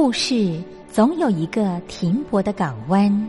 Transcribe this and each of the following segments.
故事总有一个停泊的港湾。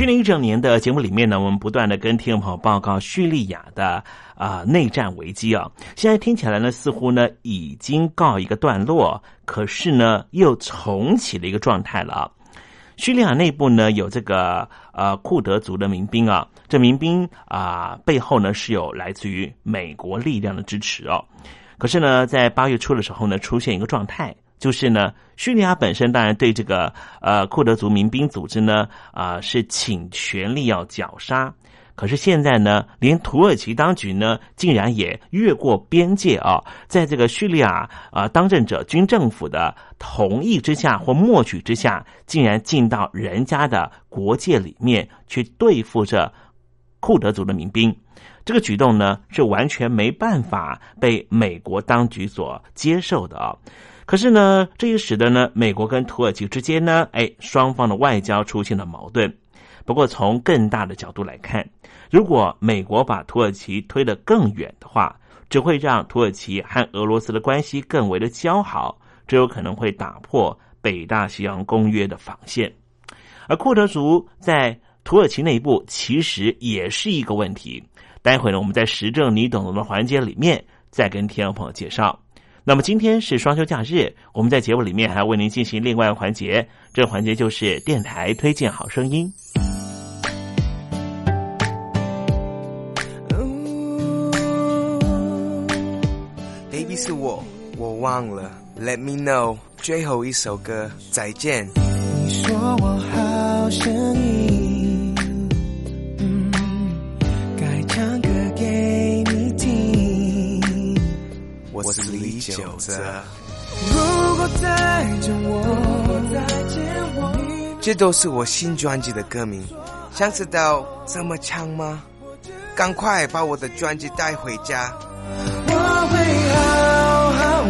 去年一整年的节目里面呢，我们不断的跟听众朋友报告叙利亚的啊内战危机啊，现在听起来呢，似乎呢已经告一个段落，可是呢又重启了一个状态了啊。叙利亚内部呢有这个呃库德族的民兵啊，这民兵啊背后呢是有来自于美国力量的支持哦。可是呢，在八月初的时候呢，出现一个状态。就是呢，叙利亚本身当然对这个呃库德族民兵组织呢啊是请全力要绞杀，可是现在呢，连土耳其当局呢竟然也越过边界啊，在这个叙利亚啊当政者军政府的同意之下或默许之下，竟然进到人家的国界里面去对付着库德族的民兵，这个举动呢是完全没办法被美国当局所接受的啊。可是呢，这也使得呢，美国跟土耳其之间呢，哎，双方的外交出现了矛盾。不过，从更大的角度来看，如果美国把土耳其推得更远的话，只会让土耳其和俄罗斯的关系更为的交好，这有可能会打破北大西洋公约的防线。而库德族在土耳其内部其实也是一个问题。待会呢，我们在时政你懂的环节里面再跟听众朋友介绍。那么今天是双休假日，我们在节目里面还要为您进行另外一个环节，这个环节就是电台推荐好声音。Baby 是我，我忘了，Let me know，最后一首歌，再见。你说我好声音，我是李九哲。如果再见我，这都是我新专辑的歌名，想知道怎么唱吗？赶快把我的专辑带回家。我会好好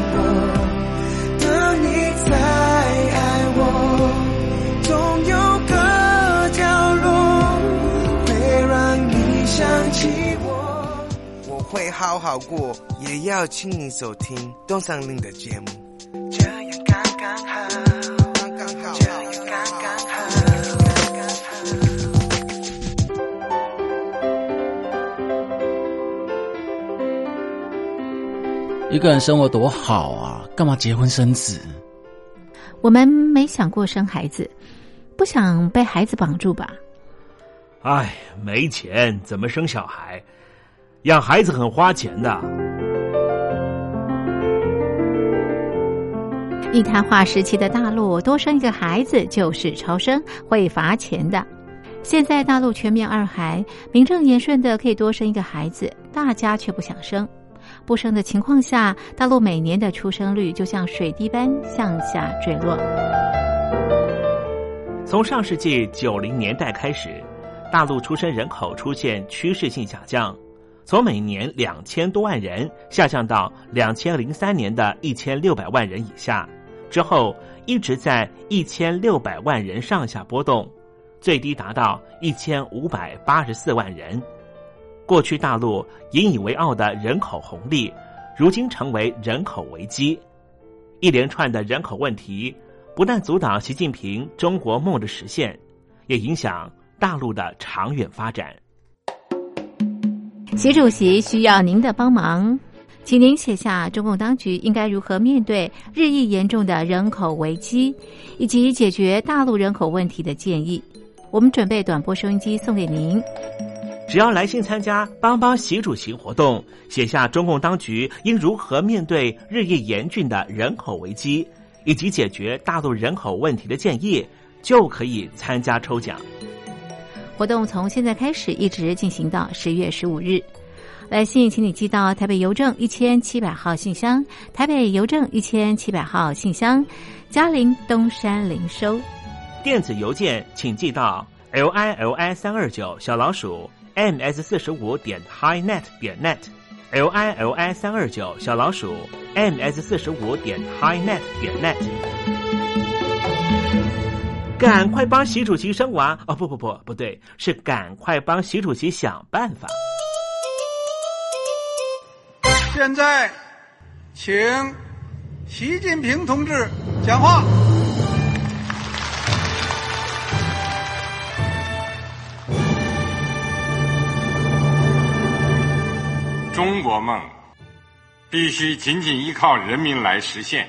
好好过，也要请你收听东山林的节目。这样刚刚好，刚刚好，这样刚刚好，刚刚好。一个人生活多好啊，干嘛结婚生子？我们没想过生孩子，不想被孩子绑住吧？哎，没钱怎么生小孩？养孩子很花钱的。一胎化时期的大陆，多生一个孩子就是超生，会罚钱的。现在大陆全面二孩，名正言顺的可以多生一个孩子，大家却不想生。不生的情况下，大陆每年的出生率就像水滴般向下坠落。从上世纪九零年代开始，大陆出生人口出现趋势性下降，从每年两千多万人下降到两千零三年的一千六百万人以下，之后一直在一千六百万人上下波动，最低达到一千五百八十四万人。过去大陆引以为傲的人口红利，如今成为人口危机。一连串的人口问题，不但阻挡习近平中国梦的实现，也影响大陆的长远发展。习主席需要您的帮忙，请您写下中共当局应该如何面对日益严重的人口危机，以及解决大陆人口问题的建议。我们准备短波收音机送给您。只要来信参加“帮帮习主席”活动，写下中共当局应如何面对日益严峻的人口危机，以及解决大陆人口问题的建议，就可以参加抽奖。活动从现在开始一直进行到十月十五日。来信，请你寄到台北邮政一千七百号信箱，台北邮政一千七百号信箱，嘉陵东山零收。电子邮件请寄到 l i l i 三二九小老鼠 m s 四十五点 highnet 点 net l i l i 三二九小老鼠 m s 四十五点 highnet 点 net。赶快帮习主席生娃哦！不不不，不对，是赶快帮习主席想办法。现在，请习近平同志讲话。中国梦必须紧紧依靠人民来实现。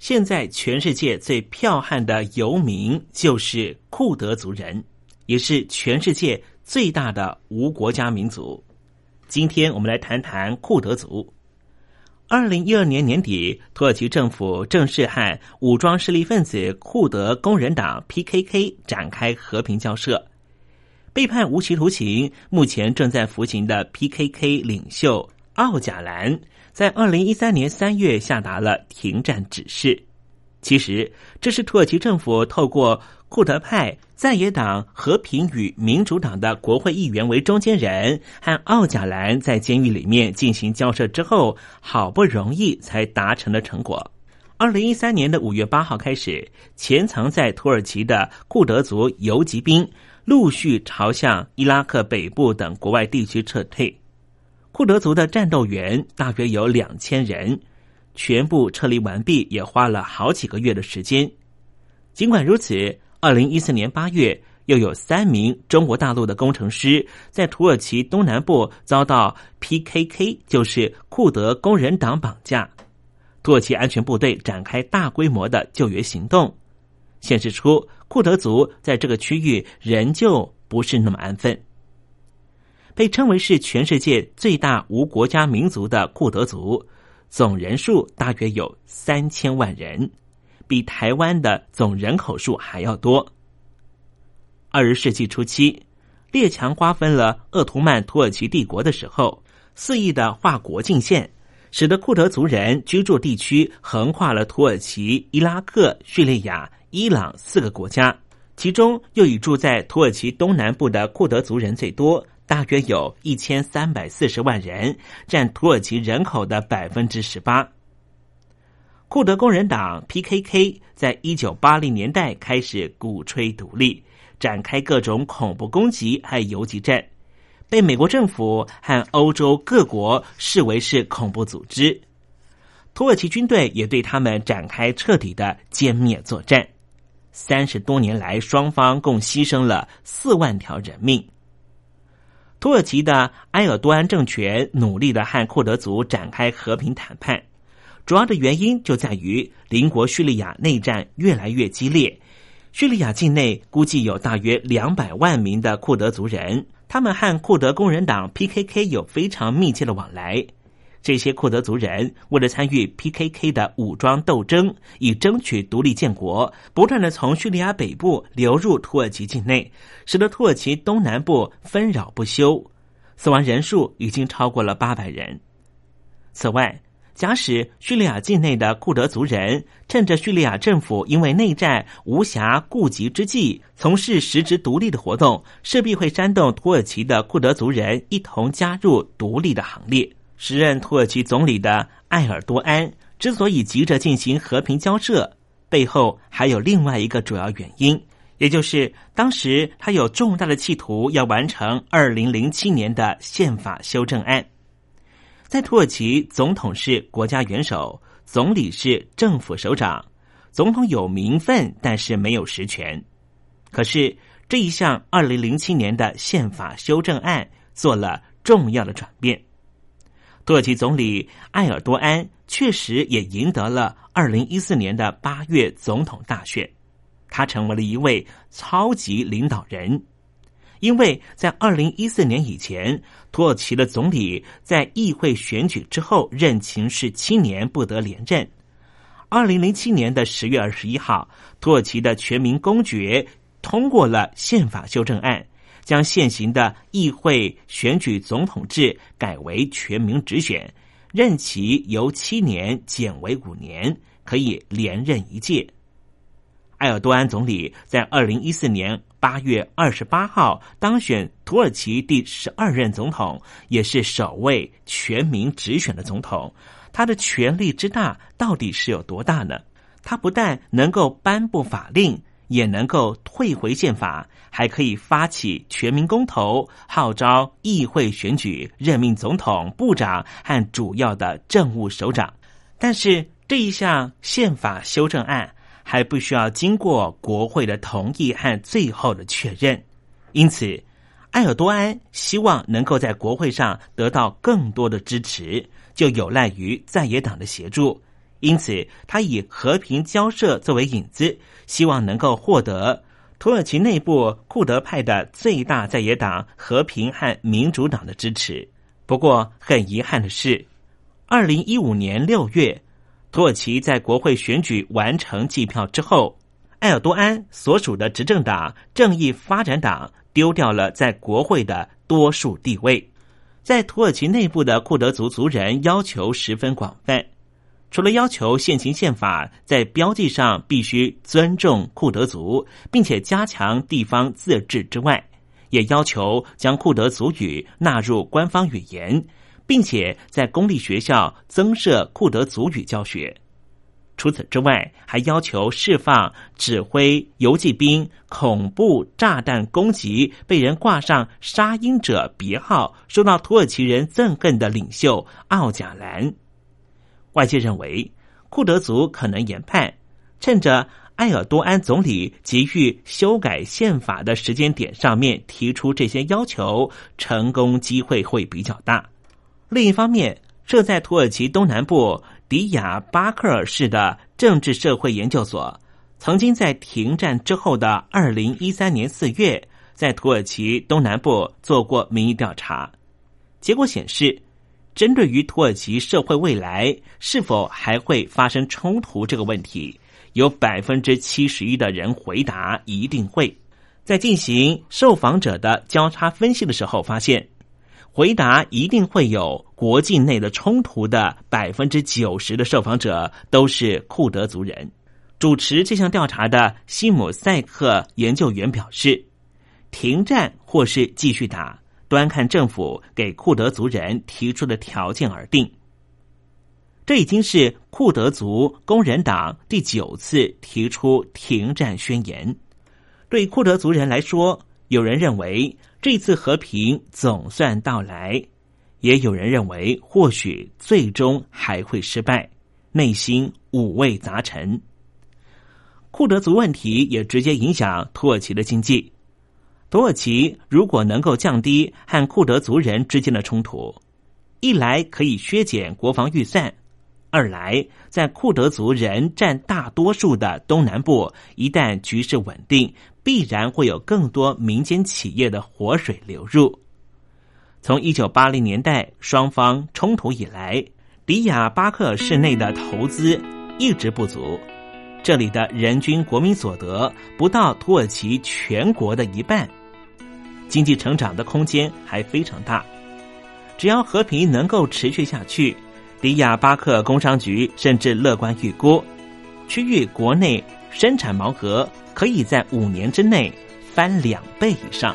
现在全世界最剽悍的游民就是库德族人，也是全世界最大的无国家民族。今天我们来谈谈库德族。二零一二年年底，土耳其政府正式和武装势力分子库德工人党 （PKK） 展开和平交涉。被判无期徒刑、目前正在服刑的 PKK 领袖奥贾兰。在二零一三年三月下达了停战指示。其实，这是土耳其政府透过库德派在野党和平与民主党的国会议员为中间人，和奥贾兰在监狱里面进行交涉之后，好不容易才达成的成果。二零一三年的五月八号开始，潜藏在土耳其的库德族游击兵陆续朝向伊拉克北部等国外地区撤退。库德族的战斗员大约有两千人，全部撤离完毕也花了好几个月的时间。尽管如此，二零一四年八月，又有三名中国大陆的工程师在土耳其东南部遭到 PKK，就是库德工人党绑架。土耳其安全部队展开大规模的救援行动，显示出库德族在这个区域仍旧不是那么安分。被称为是全世界最大无国家民族的库德族，总人数大约有三千万人，比台湾的总人口数还要多。二十世纪初期，列强瓜分了鄂图曼土耳其帝国的时候，肆意的划国境线，使得库德族人居住地区横跨了土耳其、伊拉克、叙利亚、伊朗四个国家，其中又以住在土耳其东南部的库德族人最多。大约有一千三百四十万人，占土耳其人口的百分之十八。库德工人党 （PKK） 在一九八零年代开始鼓吹独立，展开各种恐怖攻击和游击战，被美国政府和欧洲各国视为是恐怖组织。土耳其军队也对他们展开彻底的歼灭作战。三十多年来，双方共牺牲了四万条人命。土耳其的埃尔多安政权努力的和库德族展开和平谈判。主要的原因就在于邻国叙利亚内战越来越激烈，叙利亚境内估计有大约两百万名的库德族人，他们和库德工人党 PKK 有非常密切的往来。这些库德族人为了参与 PKK 的武装斗争，以争取独立建国，不断的从叙利亚北部流入土耳其境内，使得土耳其东南部纷扰不休，死亡人数已经超过了八百人。此外，假使叙利亚境内的库德族人趁着叙利亚政府因为内战无暇顾及之际，从事实质独立的活动，势必会煽动土耳其的库德族人一同加入独立的行列。时任土耳其总理的埃尔多安之所以急着进行和平交涉，背后还有另外一个主要原因，也就是当时他有重大的企图要完成二零零七年的宪法修正案。在土耳其，总统是国家元首，总理是政府首长。总统有名分，但是没有实权。可是这一项二零零七年的宪法修正案做了重要的转变。土耳其总理埃尔多安确实也赢得了二零一四年的八月总统大选，他成为了一位超级领导人。因为在二零一四年以前，土耳其的总理在议会选举之后任情是七年，不得连任。二零零七年的十月二十一号，土耳其的全民公决通过了宪法修正案，将现行的议会选举总统制改为全民直选，任期由七年减为五年，可以连任一届。埃尔多安总理在二零一四年。八月二十八号当选土耳其第十二任总统，也是首位全民直选的总统。他的权力之大，到底是有多大呢？他不但能够颁布法令，也能够退回宪法，还可以发起全民公投，号召议会选举，任命总统、部长和主要的政务首长。但是这一项宪法修正案。还不需要经过国会的同意和最后的确认，因此，埃尔多安希望能够在国会上得到更多的支持，就有赖于在野党的协助。因此，他以和平交涉作为引子，希望能够获得土耳其内部库德派的最大在野党和平和民主党的支持。不过，很遗憾的是，二零一五年六月。土耳其在国会选举完成计票之后，埃尔多安所属的执政党正义发展党丢掉了在国会的多数地位。在土耳其内部的库德族族人要求十分广泛，除了要求现行宪法在标记上必须尊重库德族，并且加强地方自治之外，也要求将库德族语纳入官方语言。并且在公立学校增设库德族语教学。除此之外，还要求释放指挥游击兵恐怖炸弹攻击、被人挂上“杀鹰者”别号、受到土耳其人憎恨的领袖奥贾兰。外界认为，库德族可能研判，趁着埃尔多安总理急于修改宪法的时间点上面提出这些要求，成功机会会比较大。另一方面，设在土耳其东南部迪亚巴克尔市的政治社会研究所，曾经在停战之后的二零一三年四月，在土耳其东南部做过民意调查，结果显示，针对于土耳其社会未来是否还会发生冲突这个问题，有百分之七十一的人回答一定会。在进行受访者的交叉分析的时候，发现。回答一定会有国境内的冲突的百分之九十的受访者都是库德族人。主持这项调查的西姆塞克研究员表示，停战或是继续打，端看政府给库德族人提出的条件而定。这已经是库德族工人党第九次提出停战宣言。对库德族人来说，有人认为这次和平总算到来，也有人认为或许最终还会失败，内心五味杂陈。库德族问题也直接影响土耳其的经济。土耳其如果能够降低和库德族人之间的冲突，一来可以削减国防预算，二来在库德族人占大多数的东南部，一旦局势稳定，必然会有更多民间企业的活水流入。从一九八零年代双方冲突以来，迪亚巴克市内的投资一直不足。这里的人均国民所得不到土耳其全国的一半。经济成长的空间还非常大，只要和平能够持续下去，迪亚巴克工商局甚至乐观预估，区域国内生产毛额可以在五年之内翻两倍以上。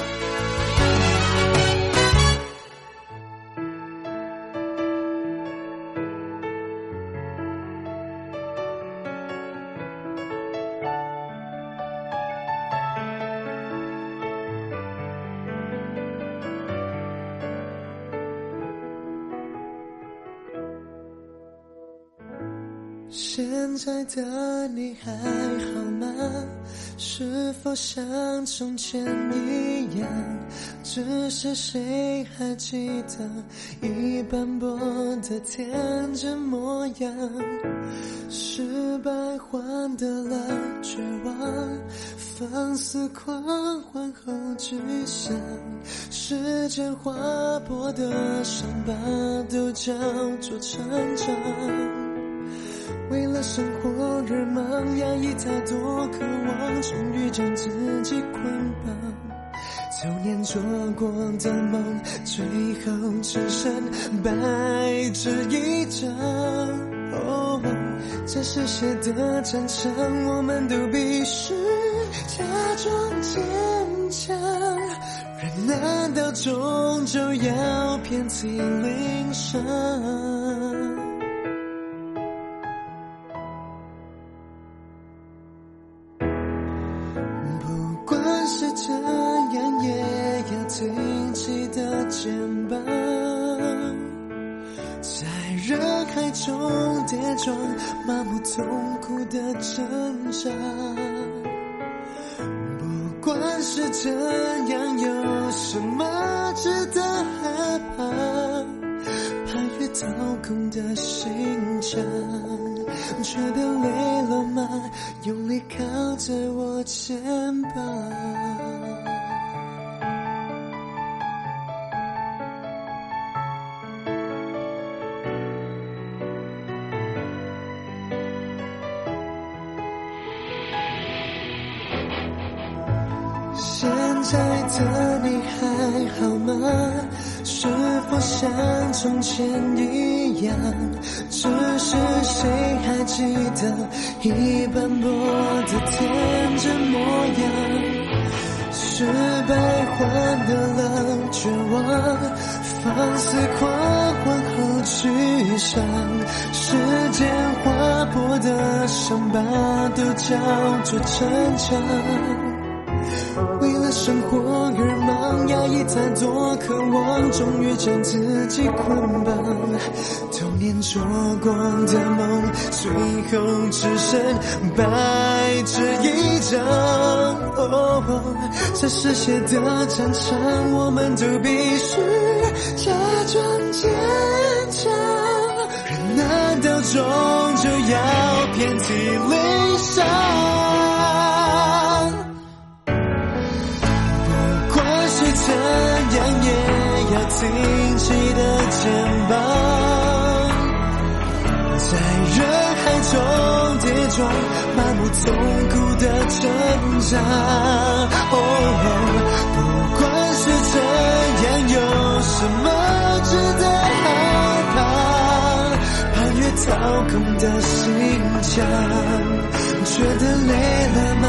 的你还好吗？是否像从前一样？只是谁还记得一斑驳的天真模样？失败换得了绝望，放肆狂欢后只想，时间划破的伤疤都叫做成长。为了生活而忙，压抑太多渴望，终于将自己捆绑。九年做过的梦，最后只剩白纸一张。哦，这是谁的战场？我们都必须假装坚强。人难道终究要遍体鳞伤？中跌撞，麻木痛苦的挣扎。不管是怎样，有什么值得害怕？怕掏空的心肠，觉得累了吗？用力靠在我肩膀。好吗？是否像从前一样？只是谁还记得一斑驳的天真模样？失败换得了绝望，放肆狂欢后沮丧，时间划破的伤疤都叫做成长。生活而忙，压抑太多渴望，终于将自己捆绑。童年做过的梦，最后只剩白纸一张。哦，在嗜血的战场，我们都必须假装坚强。人难道终究要遍体鳞伤？挺起的肩膀，在人海中跌撞，麻木痛苦的挣扎。哦，不管是怎样，有什么值得害怕？攀越掏空的心墙。觉得累了吗？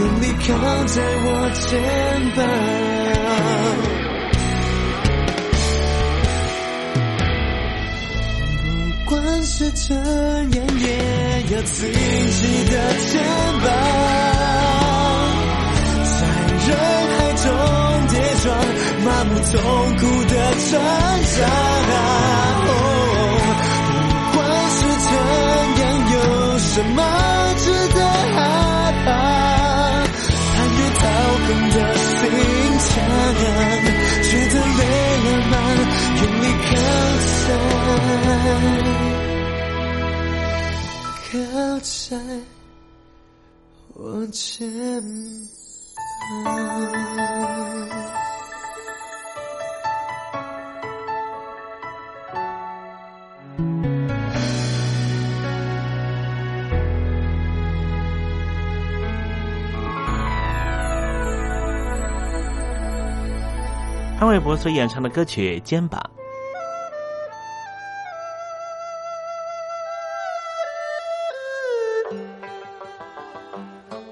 用力靠在我肩膀。是怎样，也要挺起的肩膀。在人海中跌撞，麻木痛苦的挣扎。哦，不管是怎样，有什么？值得害怕，攀越掏空的心墙，觉得累了吗？用力靠在，靠在我肩膀。潘玮柏所演唱的歌曲《肩膀》，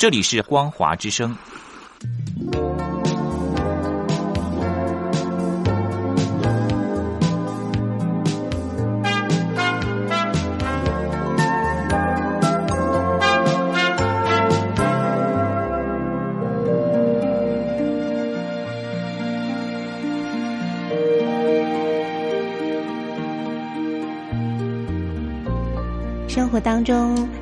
这里是光华之声。生活当中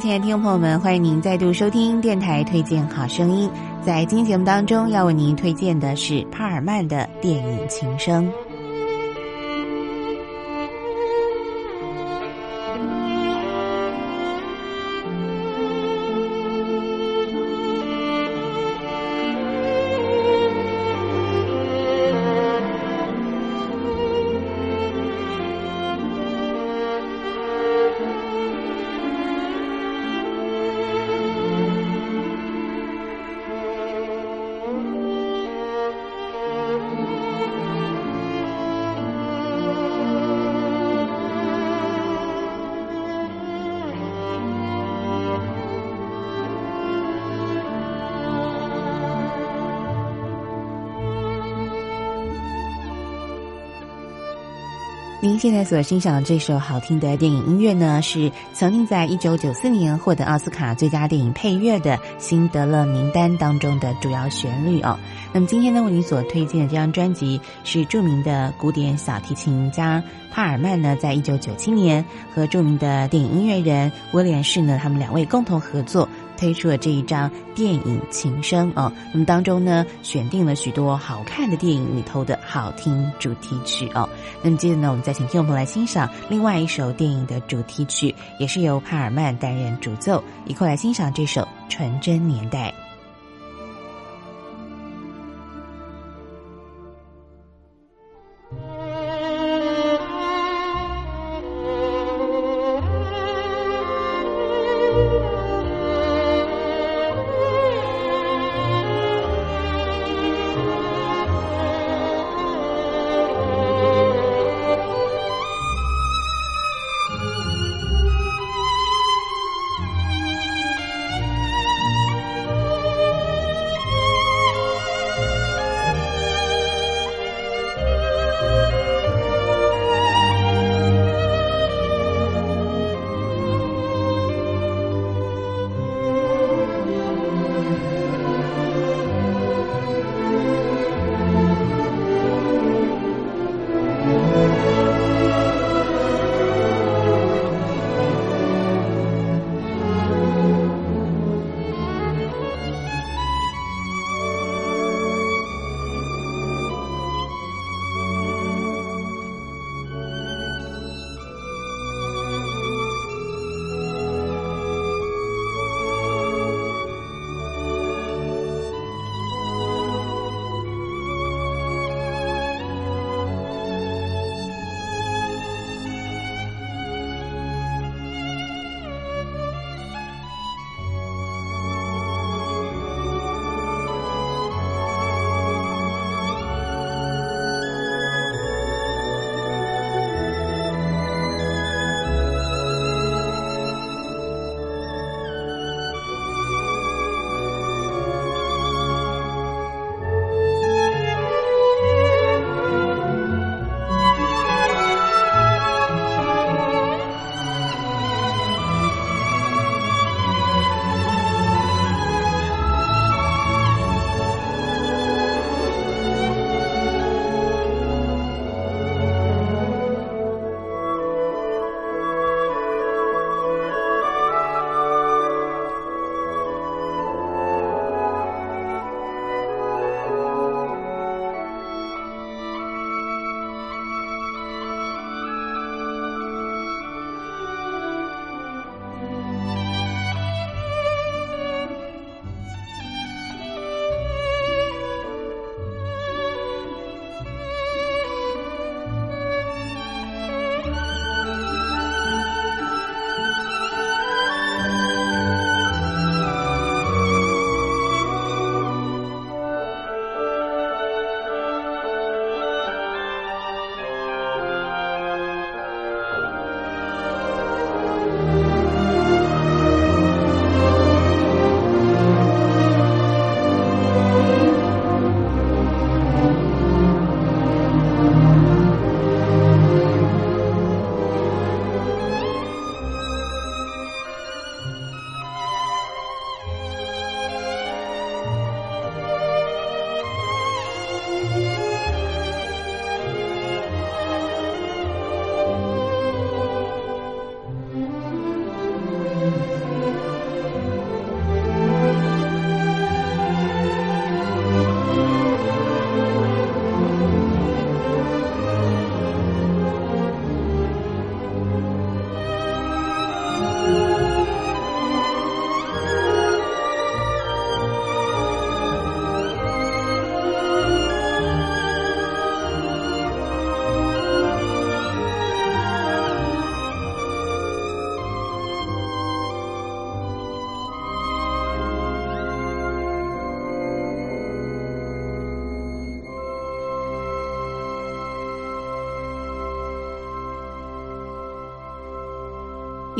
亲爱的听众朋友们，欢迎您再度收听电台推荐好声音。在今天节目当中，要为您推荐的是帕尔曼的电影《琴声》。现在所欣赏的这首好听的电影音乐呢，是曾经在一九九四年获得奥斯卡最佳电影配乐的《辛德勒名单》当中的主要旋律哦。那么今天呢，为您所推荐的这张专辑是著名的古典小提琴家帕尔曼呢，在一九九七年和著名的电影音乐人威廉士呢，他们两位共同合作。推出了这一张电影《情声》哦，那么当中呢，选定了许多好看的电影里头的好听主题曲哦。那么接着呢，我们再请听友们来欣赏另外一首电影的主题曲，也是由帕尔曼担任主奏，一块来欣赏这首《纯真年代》。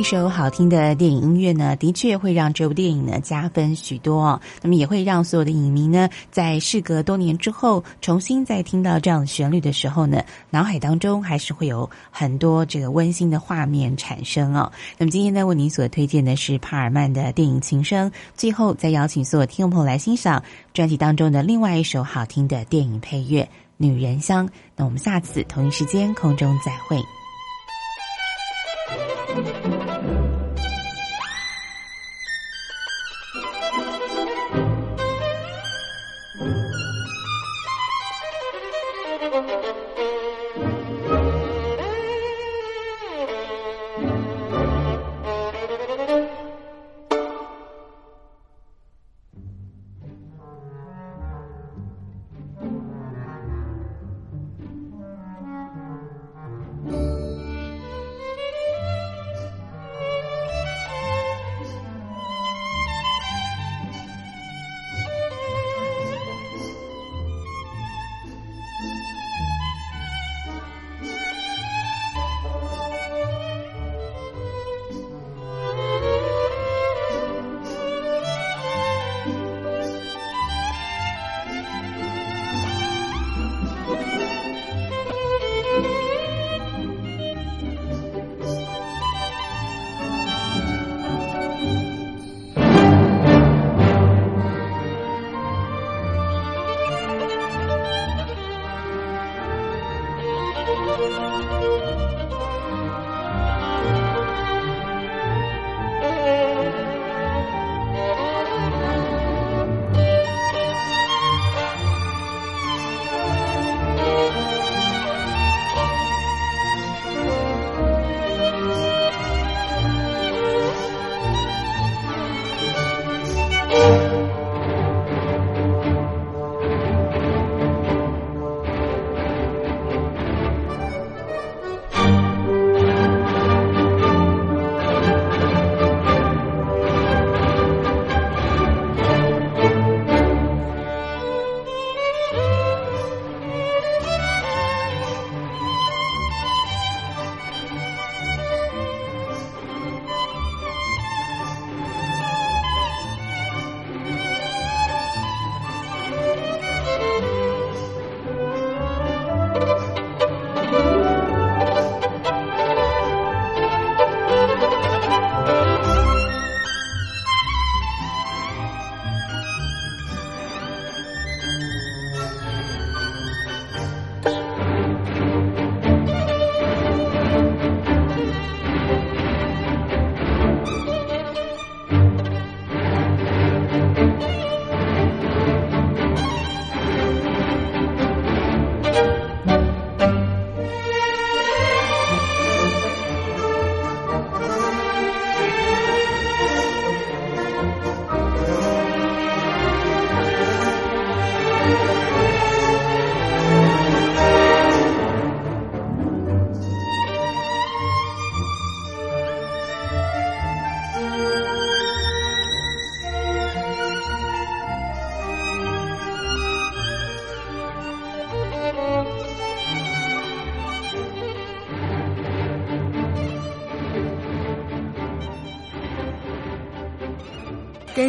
一首好听的电影音乐呢，的确会让这部电影呢加分许多哦。那么也会让所有的影迷呢，在事隔多年之后，重新再听到这样的旋律的时候呢，脑海当中还是会有很多这个温馨的画面产生哦。那么今天呢，为您所推荐的是帕尔曼的电影《情声》，最后再邀请所有听众朋友来欣赏专辑当中的另外一首好听的电影配乐《女人香》。那我们下次同一时间空中再会。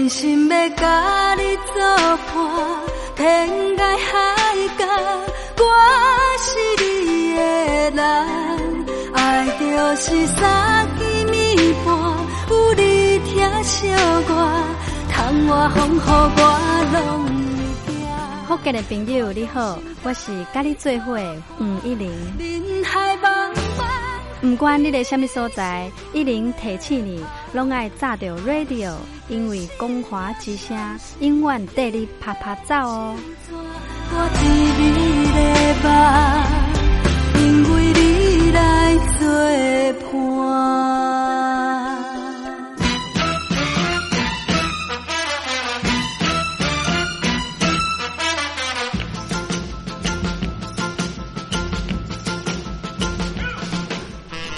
真心要甲你作伴，天涯海角，我是你的人。爱就是三更暝半，有你疼惜我，窗外风雨我拢会惊。福建的朋友你好，我是甲你做伙吴一玲。人海茫茫，不管你在什么所在，一零提起你，拢爱炸着 radio，因为光华之声永远带你啪啪走哦。我甜蜜的梦，因为你来作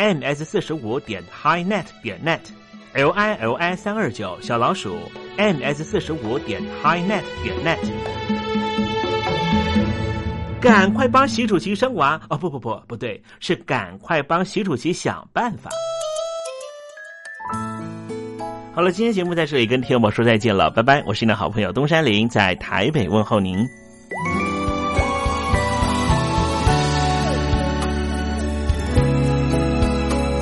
Ms 四十五点 highnet 点 net，l i l i 三二九小老鼠 ms 四十五点 highnet 点 net，赶快帮习主席生娃哦！不不不，不对，是赶快帮习主席想办法。好了，今天节目在这里跟听友们说再见了，拜拜！我是你的好朋友东山林，在台北问候您。